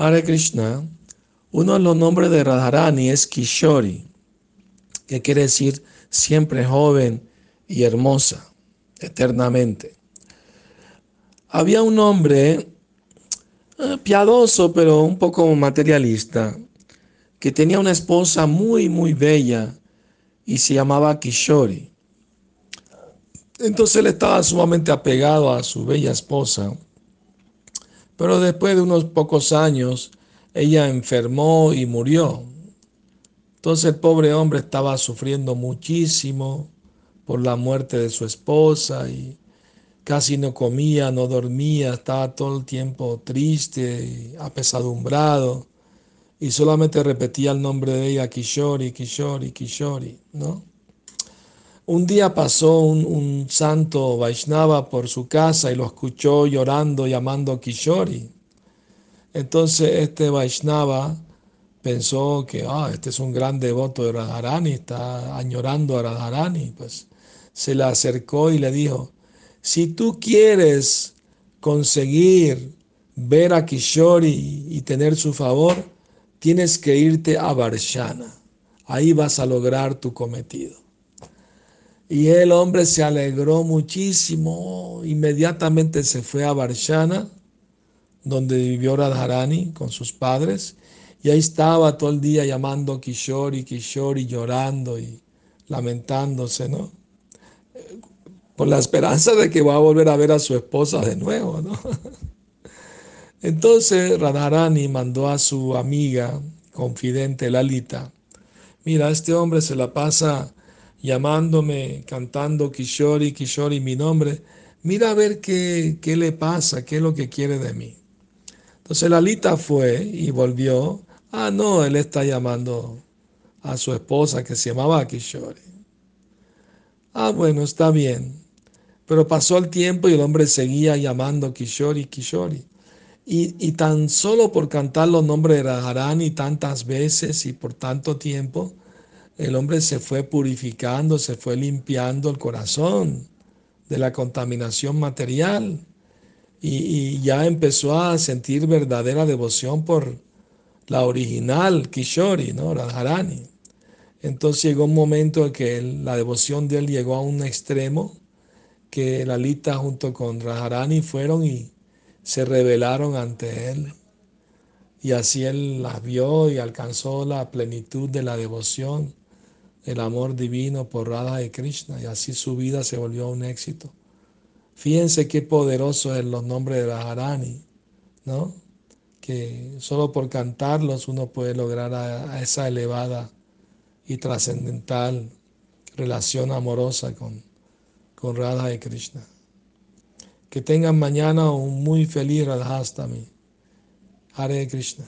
Hare Krishna, uno de los nombres de Radharani es Kishori, que quiere decir siempre joven y hermosa, eternamente. Había un hombre eh, piadoso, pero un poco materialista, que tenía una esposa muy, muy bella y se llamaba Kishori. Entonces él estaba sumamente apegado a su bella esposa, pero después de unos pocos años ella enfermó y murió. Entonces el pobre hombre estaba sufriendo muchísimo por la muerte de su esposa y casi no comía, no dormía, estaba todo el tiempo triste, apesadumbrado y solamente repetía el nombre de ella, Kishori, Kishori, Kishori, ¿no? Un día pasó un, santo Vaishnava por su casa y lo escuchó llorando, llamando Kishori. Entonces este Vaishnava pensó que ah, este es un gran devoto de Radharani, está añorando a Radharani. Pues se le acercó y le dijo, si tú quieres conseguir ver a Kishori y tener su favor, tienes que irte a Varshana. Ahí vas a lograr tu cometido. Y el hombre se alegró muchísimo, inmediatamente se fue a Varshana, donde vivió Radharani con sus padres, y ahí estaba todo el día llamando Kishori, Kishori, llorando y lamentándose, ¿no? Por la esperanza de que va a volver a ver a su esposa de nuevo, ¿no? Entonces Radharani mandó a su amiga confidente Lalita, mira, este hombre se la pasa llamándome, cantando Kishori, Kishori, mi nombre, mira a ver qué, qué le pasa, qué es lo que quiere de mí. Entonces Lalita fue y volvió. Ah, no, él está llamando a su esposa que se llamaba Kishori. Ah, bueno, está bien. Pero pasó el tiempo y el hombre seguía llamando Kishori, Kishori. Y, y tan solo por cantar los nombres de Radharani tantas veces y por tanto tiempo, el hombre se fue purificando, se fue limpiando el corazón de la contaminación material y, ya empezó a sentir verdadera devoción por la original Kishori, ¿no? Radharani. Entonces llegó un momento en que la devoción de él llegó a un extremo que Lalita junto con Radharani fueron y se rebelaron ante él. Y así él las vio y alcanzó la plenitud de la devoción el amor divino por Radha y Krishna y así su vida se volvió un éxito. Fíjense qué poderoso es los nombres de Radharani, ¿no? Que solo por cantarlos uno puede lograr a, esa elevada y trascendental relación amorosa con, con Radha y Krishna. Que tengan mañana un muy feliz Radhastami. Hare Krishna.